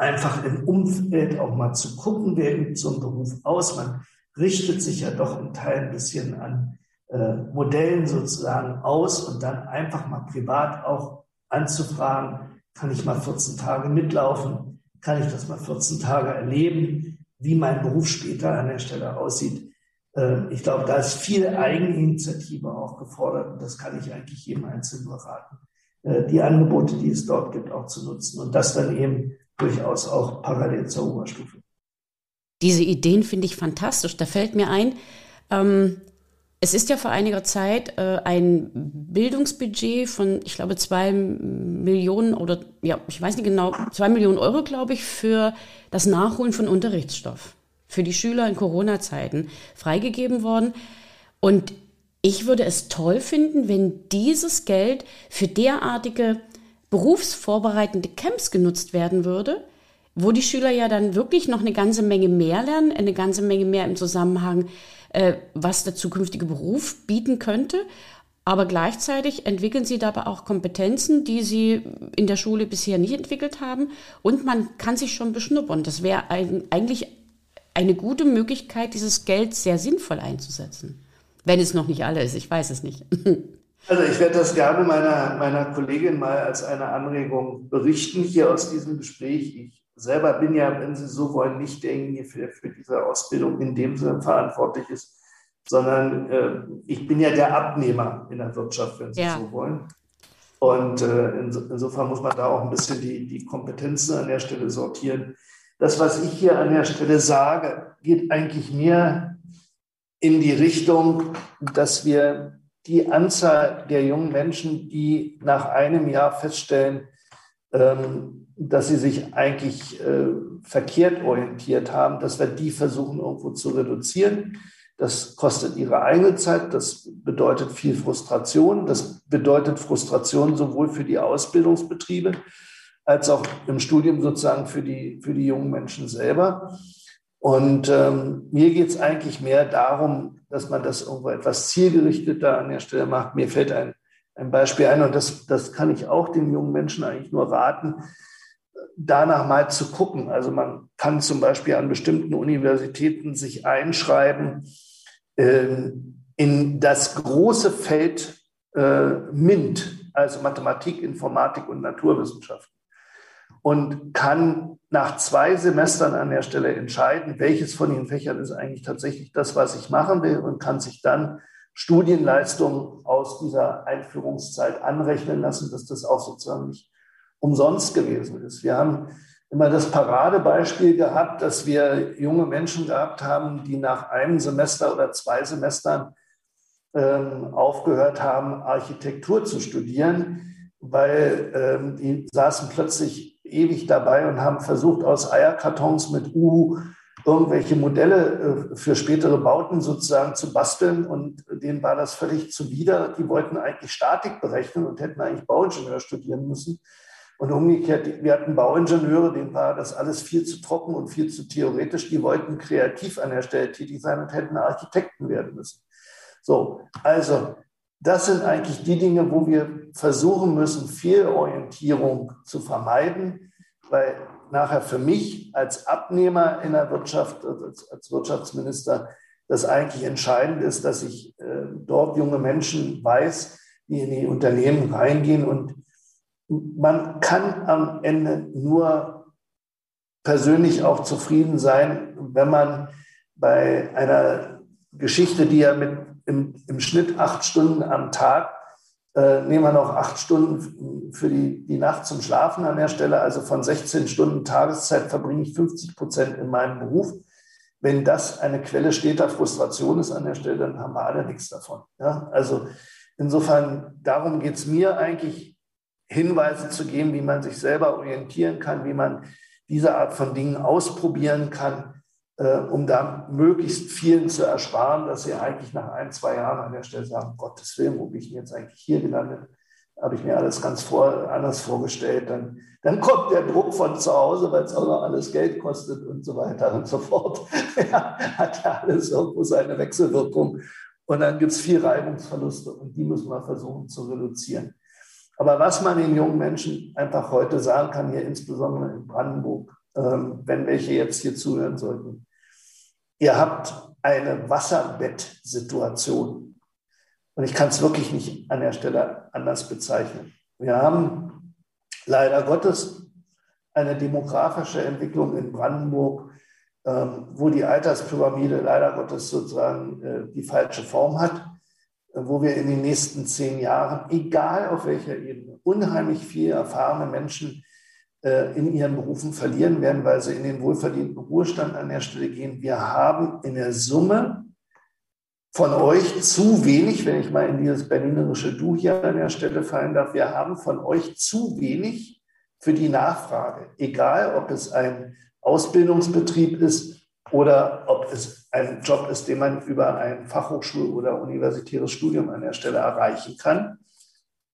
einfach im Umfeld auch mal zu gucken, wer übt so einen Beruf aus. Man richtet sich ja doch im Teil ein bisschen an äh, Modellen sozusagen aus und dann einfach mal privat auch anzufragen, kann ich mal 14 Tage mitlaufen, kann ich das mal 14 Tage erleben, wie mein Beruf später an der Stelle aussieht. Äh, ich glaube, da ist viel Eigeninitiative auch gefordert und das kann ich eigentlich jedem Einzelnen nur raten, äh, die Angebote, die es dort gibt, auch zu nutzen und das dann eben durchaus auch parallel zur Oberstufe. Diese Ideen finde ich fantastisch. Da fällt mir ein, ähm, es ist ja vor einiger Zeit äh, ein Bildungsbudget von, ich glaube, zwei Millionen oder ja, ich weiß nicht genau, zwei Millionen Euro, glaube ich, für das Nachholen von Unterrichtsstoff für die Schüler in Corona-Zeiten freigegeben worden. Und ich würde es toll finden, wenn dieses Geld für derartige berufsvorbereitende Camps genutzt werden würde, wo die Schüler ja dann wirklich noch eine ganze Menge mehr lernen, eine ganze Menge mehr im Zusammenhang äh, was der zukünftige Beruf bieten könnte. Aber gleichzeitig entwickeln sie dabei auch Kompetenzen, die sie in der Schule bisher nicht entwickelt haben. Und man kann sich schon beschnuppern. Das wäre ein, eigentlich eine gute Möglichkeit, dieses Geld sehr sinnvoll einzusetzen. Wenn es noch nicht alle ist, ich weiß es nicht. (laughs) Also ich werde das gerne meiner, meiner Kollegin mal als eine Anregung berichten hier aus diesem Gespräch. Ich selber bin ja, wenn Sie so wollen, nicht derjenige, der für diese Ausbildung in dem Sinne verantwortlich ist, sondern äh, ich bin ja der Abnehmer in der Wirtschaft, wenn Sie ja. so wollen. Und äh, insofern muss man da auch ein bisschen die, die Kompetenzen an der Stelle sortieren. Das, was ich hier an der Stelle sage, geht eigentlich mehr in die Richtung, dass wir die Anzahl der jungen Menschen, die nach einem Jahr feststellen, ähm, dass sie sich eigentlich äh, verkehrt orientiert haben, dass wir die versuchen irgendwo zu reduzieren. Das kostet ihre eigene Zeit, das bedeutet viel Frustration, das bedeutet Frustration sowohl für die Ausbildungsbetriebe als auch im Studium sozusagen für die, für die jungen Menschen selber. Und ähm, mir geht es eigentlich mehr darum, dass man das irgendwo etwas zielgerichteter an der Stelle macht. Mir fällt ein, ein Beispiel ein und das, das kann ich auch den jungen Menschen eigentlich nur raten danach mal zu gucken. Also man kann zum Beispiel an bestimmten Universitäten sich einschreiben äh, in das große Feld äh, MINT, also Mathematik, Informatik und Naturwissenschaften. Und kann nach zwei Semestern an der Stelle entscheiden, welches von den Fächern ist eigentlich tatsächlich das, was ich machen will und kann sich dann Studienleistungen aus dieser Einführungszeit anrechnen lassen, dass das auch sozusagen nicht umsonst gewesen ist. Wir haben immer das Paradebeispiel gehabt, dass wir junge Menschen gehabt haben, die nach einem Semester oder zwei Semestern ähm, aufgehört haben, Architektur zu studieren, weil ähm, die saßen plötzlich ewig dabei und haben versucht, aus Eierkartons mit U irgendwelche Modelle äh, für spätere Bauten sozusagen zu basteln und denen war das völlig zuwider. Die wollten eigentlich Statik berechnen und hätten eigentlich Bauingenieur studieren müssen. Und umgekehrt, wir hatten Bauingenieure, denen war das alles viel zu trocken und viel zu theoretisch. Die wollten kreativ an der Stelle tätig sein und hätten Architekten werden müssen. So, also das sind eigentlich die Dinge, wo wir versuchen müssen, Fehlorientierung zu vermeiden, weil nachher für mich als Abnehmer in der Wirtschaft, als, als Wirtschaftsminister, das eigentlich entscheidend ist, dass ich äh, dort junge Menschen weiß, die in die Unternehmen reingehen. Und man kann am Ende nur persönlich auch zufrieden sein, wenn man bei einer Geschichte, die ja mit im, im Schnitt acht Stunden am Tag äh, nehmen wir noch acht Stunden für die, die Nacht zum Schlafen an der Stelle. Also von 16 Stunden Tageszeit verbringe ich 50 Prozent in meinem Beruf. Wenn das eine Quelle steter Frustration ist an der Stelle, dann haben wir alle nichts davon. Ja? Also insofern, darum geht es mir eigentlich, Hinweise zu geben, wie man sich selber orientieren kann, wie man diese Art von Dingen ausprobieren kann um da möglichst vielen zu ersparen, dass sie eigentlich nach ein, zwei Jahren an der Stelle sagen, Gottes Willen, wo bin ich jetzt eigentlich hier gelandet? Habe ich mir alles ganz vor, anders vorgestellt. Dann, dann kommt der Druck von zu Hause, weil es auch noch alles Geld kostet und so weiter und so fort. (laughs) ja, hat ja alles irgendwo seine Wechselwirkung. Und dann gibt es viel Reibungsverluste und die müssen wir versuchen zu reduzieren. Aber was man den jungen Menschen einfach heute sagen kann, hier insbesondere in Brandenburg, ähm, wenn welche jetzt hier zuhören sollten, ihr habt eine Wasserbettsituation. Und ich kann es wirklich nicht an der Stelle anders bezeichnen. Wir haben leider Gottes eine demografische Entwicklung in Brandenburg, ähm, wo die Alterspyramide leider Gottes sozusagen äh, die falsche Form hat, äh, wo wir in den nächsten zehn Jahren, egal auf welcher Ebene, unheimlich viele erfahrene Menschen in ihren Berufen verlieren werden, weil sie in den wohlverdienten Ruhestand an der Stelle gehen. Wir haben in der Summe von euch zu wenig, wenn ich mal in dieses berlinerische Du hier an der Stelle fallen darf, wir haben von euch zu wenig für die Nachfrage. Egal, ob es ein Ausbildungsbetrieb ist oder ob es ein Job ist, den man über ein Fachhochschul- oder universitäres Studium an der Stelle erreichen kann.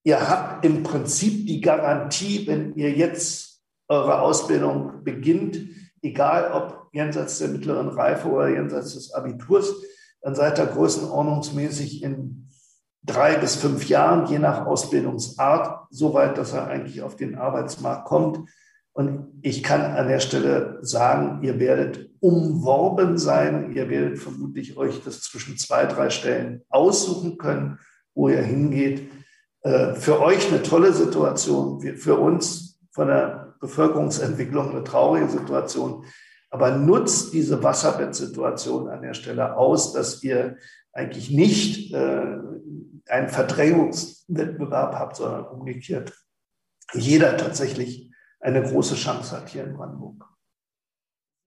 Ihr habt im Prinzip die Garantie, wenn ihr jetzt eure Ausbildung beginnt, egal ob jenseits der mittleren Reife oder jenseits des Abiturs, dann seid ihr größenordnungsmäßig in drei bis fünf Jahren, je nach Ausbildungsart, so weit, dass er eigentlich auf den Arbeitsmarkt kommt. Und ich kann an der Stelle sagen, ihr werdet umworben sein. Ihr werdet vermutlich euch das zwischen zwei, drei Stellen aussuchen können, wo ihr hingeht. Äh, für euch eine tolle Situation, für uns von der Bevölkerungsentwicklung eine traurige Situation. Aber nutzt diese Wasserbettsituation an der Stelle aus, dass ihr eigentlich nicht äh, einen Verdrängungswettbewerb habt, sondern umgekehrt jeder tatsächlich eine große Chance hat hier in Brandenburg.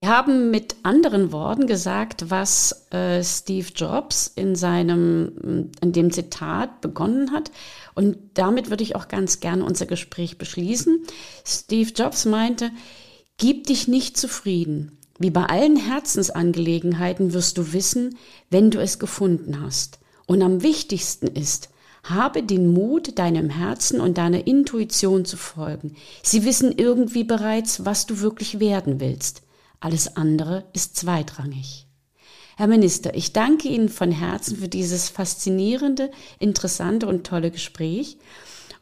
Wir haben mit anderen Worten gesagt, was äh, Steve Jobs in seinem, in dem Zitat begonnen hat. Und damit würde ich auch ganz gerne unser Gespräch beschließen. Steve Jobs meinte, gib dich nicht zufrieden. Wie bei allen Herzensangelegenheiten wirst du wissen, wenn du es gefunden hast. Und am wichtigsten ist, habe den Mut, deinem Herzen und deiner Intuition zu folgen. Sie wissen irgendwie bereits, was du wirklich werden willst. Alles andere ist zweitrangig. Herr Minister, ich danke Ihnen von Herzen für dieses faszinierende, interessante und tolle Gespräch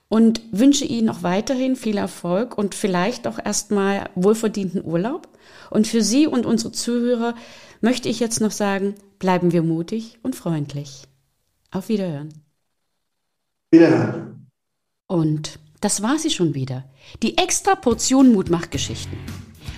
und wünsche Ihnen auch weiterhin viel Erfolg und vielleicht auch erstmal wohlverdienten Urlaub. Und für Sie und unsere Zuhörer möchte ich jetzt noch sagen, bleiben wir mutig und freundlich. Auf Wiederhören. Wiederhören. Und das war sie schon wieder. Die extra Portion Mutmachgeschichten.